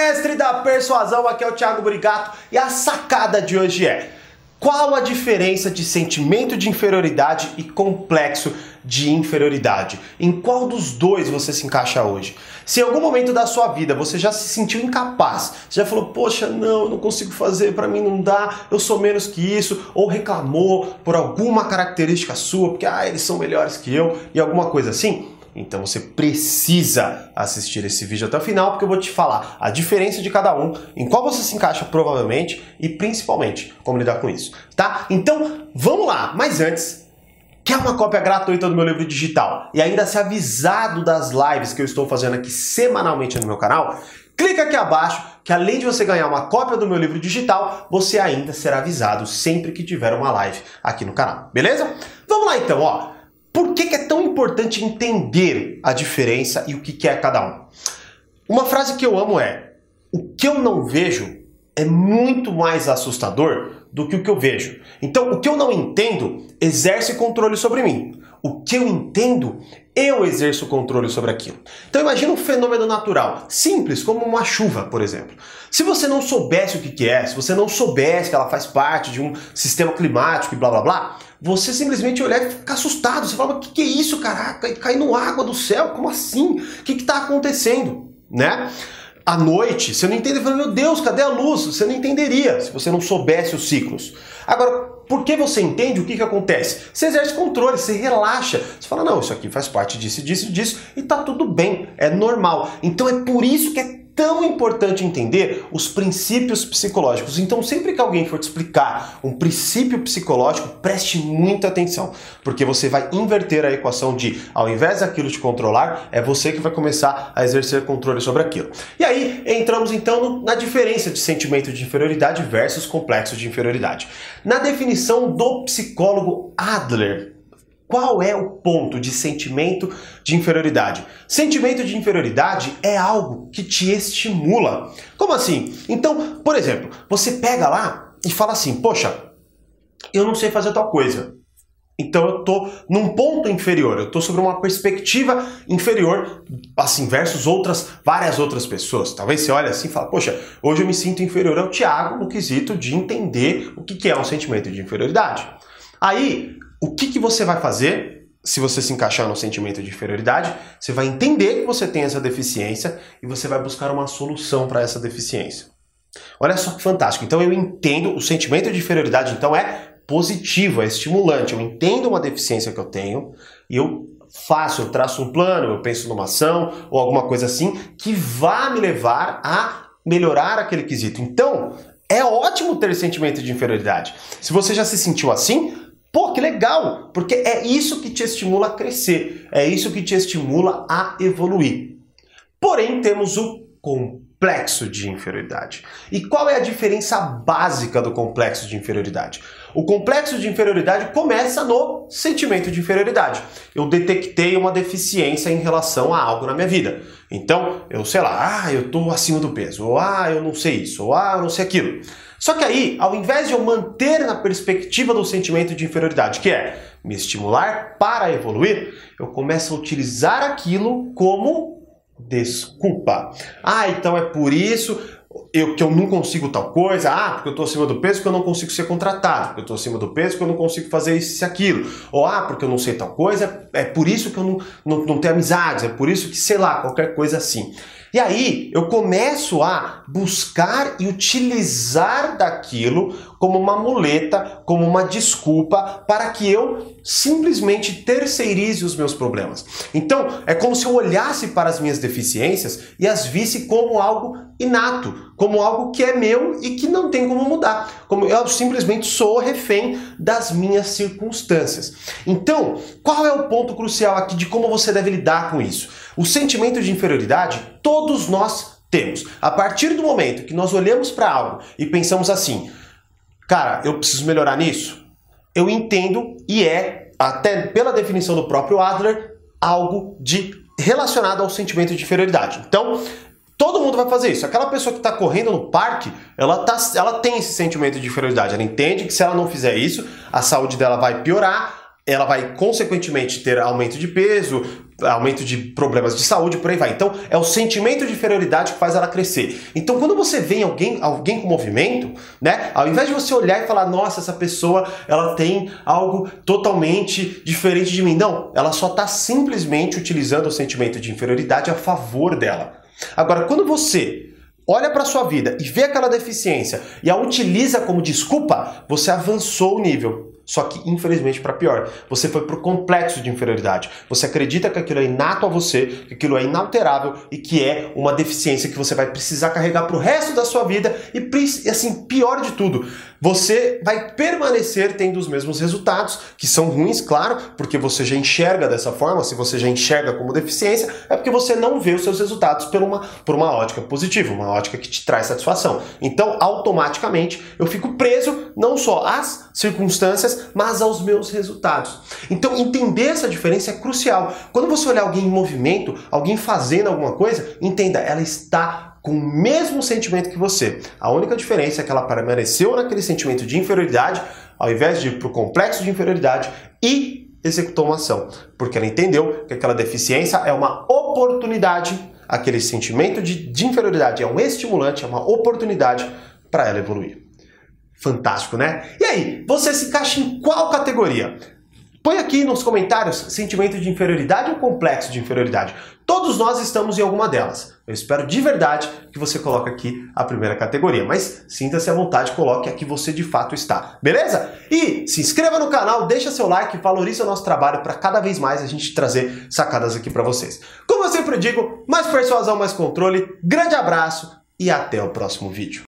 mestre da persuasão, aqui é o Thiago Brigato e a sacada de hoje é: qual a diferença de sentimento de inferioridade e complexo de inferioridade? Em qual dos dois você se encaixa hoje? Se em algum momento da sua vida você já se sentiu incapaz, você já falou, poxa, não, eu não consigo fazer, para mim não dá, eu sou menos que isso, ou reclamou por alguma característica sua, porque ah, eles são melhores que eu, e alguma coisa assim, então você precisa assistir esse vídeo até o final, porque eu vou te falar a diferença de cada um, em qual você se encaixa provavelmente e principalmente como lidar com isso, tá? Então vamos lá, mas antes. Quer uma cópia gratuita do meu livro digital e ainda ser avisado das lives que eu estou fazendo aqui semanalmente no meu canal? Clica aqui abaixo que além de você ganhar uma cópia do meu livro digital, você ainda será avisado sempre que tiver uma live aqui no canal, beleza? Vamos lá então, ó. Por que, que é tão importante entender a diferença e o que, que é cada um? Uma frase que eu amo é: o que eu não vejo é muito mais assustador do que o que eu vejo. Então, o que eu não entendo exerce controle sobre mim. O que eu entendo, eu exerço controle sobre aquilo. Então, imagina um fenômeno natural, simples, como uma chuva, por exemplo. Se você não soubesse o que, é, se você não soubesse que ela faz parte de um sistema climático e blá blá blá, você simplesmente olhar e ficar assustado. Você fala, o que, é isso, caraca? Caindo água do céu? Como assim? O que está acontecendo? Né? À noite, você não entende, fala, meu Deus, cadê a luz? Você não entenderia se você não soubesse os ciclos. Agora, por que você entende o que, que acontece? Você exerce controle, você relaxa. Você fala, não, isso aqui faz parte disso, disso, disso, e tá tudo bem, é normal. Então é por isso que é tão importante entender os princípios psicológicos. Então, sempre que alguém for te explicar um princípio psicológico, preste muita atenção, porque você vai inverter a equação de, ao invés daquilo te controlar, é você que vai começar a exercer controle sobre aquilo. E aí, entramos então na diferença de sentimento de inferioridade versus complexo de inferioridade. Na definição do psicólogo Adler, qual é o ponto de sentimento de inferioridade? Sentimento de inferioridade é algo que te estimula. Como assim? Então, por exemplo, você pega lá e fala assim: Poxa, eu não sei fazer tal coisa. Então eu tô num ponto inferior, eu tô sobre uma perspectiva inferior, assim, versus outras, várias outras pessoas. Talvez você olhe assim e fale, poxa, hoje eu me sinto inferior ao Tiago no quesito de entender o que é um sentimento de inferioridade. Aí, o que, que você vai fazer se você se encaixar no sentimento de inferioridade? Você vai entender que você tem essa deficiência e você vai buscar uma solução para essa deficiência. Olha só que fantástico. Então eu entendo o sentimento de inferioridade, então é positivo, é estimulante. Eu entendo uma deficiência que eu tenho e eu faço, eu traço um plano, eu penso numa ação ou alguma coisa assim que vá me levar a melhorar aquele quesito. Então, é ótimo ter sentimento de inferioridade. Se você já se sentiu assim, Pô, que legal! Porque é isso que te estimula a crescer, é isso que te estimula a evoluir. Porém, temos o complexo de inferioridade. E qual é a diferença básica do complexo de inferioridade? O complexo de inferioridade começa no sentimento de inferioridade. Eu detectei uma deficiência em relação a algo na minha vida. Então, eu sei lá, ah, eu estou acima do peso, ou ah, eu não sei isso, ou ah, eu não sei aquilo. Só que aí, ao invés de eu manter na perspectiva do sentimento de inferioridade, que é me estimular para evoluir, eu começo a utilizar aquilo como desculpa. Ah, então é por isso eu, que eu não consigo tal coisa, ah, porque eu estou acima do peso que eu não consigo ser contratado, porque eu estou acima do peso que eu não consigo fazer isso e aquilo, ou ah, porque eu não sei tal coisa, é por isso que eu não, não, não tenho amizades, é por isso que, sei lá, qualquer coisa assim. E aí eu começo a buscar e utilizar daquilo como uma muleta, como uma desculpa para que eu simplesmente terceirize os meus problemas. Então, é como se eu olhasse para as minhas deficiências e as visse como algo inato, como algo que é meu e que não tem como mudar. Como eu simplesmente sou refém das minhas circunstâncias. Então, qual é o ponto crucial aqui de como você deve lidar com isso? O sentimento de inferioridade todos nós temos. A partir do momento que nós olhamos para algo e pensamos assim, cara, eu preciso melhorar nisso, eu entendo e é, até pela definição do próprio Adler, algo de relacionado ao sentimento de inferioridade. Então, todo mundo vai fazer isso. Aquela pessoa que está correndo no parque, ela, tá, ela tem esse sentimento de inferioridade. Ela entende que se ela não fizer isso, a saúde dela vai piorar, ela vai consequentemente ter aumento de peso, aumento de problemas de saúde, por aí vai. Então, é o sentimento de inferioridade que faz ela crescer. Então, quando você vê alguém, alguém com movimento, né, ao invés de você olhar e falar, nossa, essa pessoa, ela tem algo totalmente diferente de mim. Não, ela só está simplesmente utilizando o sentimento de inferioridade a favor dela. Agora, quando você olha para sua vida e vê aquela deficiência e a utiliza como desculpa, você avançou o nível. Só que, infelizmente, para pior, você foi pro complexo de inferioridade. Você acredita que aquilo é inato a você, que aquilo é inalterável e que é uma deficiência que você vai precisar carregar pro resto da sua vida e, assim, pior de tudo, você vai permanecer tendo os mesmos resultados, que são ruins, claro, porque você já enxerga dessa forma, se você já enxerga como deficiência, é porque você não vê os seus resultados por uma, por uma ótica positiva, uma ótica que te traz satisfação. Então, automaticamente, eu fico preso não só às circunstâncias, mas aos meus resultados. Então, entender essa diferença é crucial. Quando você olhar alguém em movimento, alguém fazendo alguma coisa, entenda, ela está com o mesmo sentimento que você. A única diferença é que ela permaneceu naquele sentimento de inferioridade, ao invés de ir para o complexo de inferioridade e executou uma ação, porque ela entendeu que aquela deficiência é uma oportunidade, aquele sentimento de, de inferioridade é um estimulante, é uma oportunidade para ela evoluir. Fantástico, né? E aí, você se encaixa em qual categoria? Põe aqui nos comentários sentimento de inferioridade ou complexo de inferioridade. Todos nós estamos em alguma delas. Eu espero de verdade que você coloque aqui a primeira categoria, mas sinta-se à vontade, coloque a que você de fato está, beleza? E se inscreva no canal, deixa seu like, valorize o nosso trabalho para cada vez mais a gente trazer sacadas aqui para vocês. Como eu sempre digo, mais persuasão, mais controle. Grande abraço e até o próximo vídeo.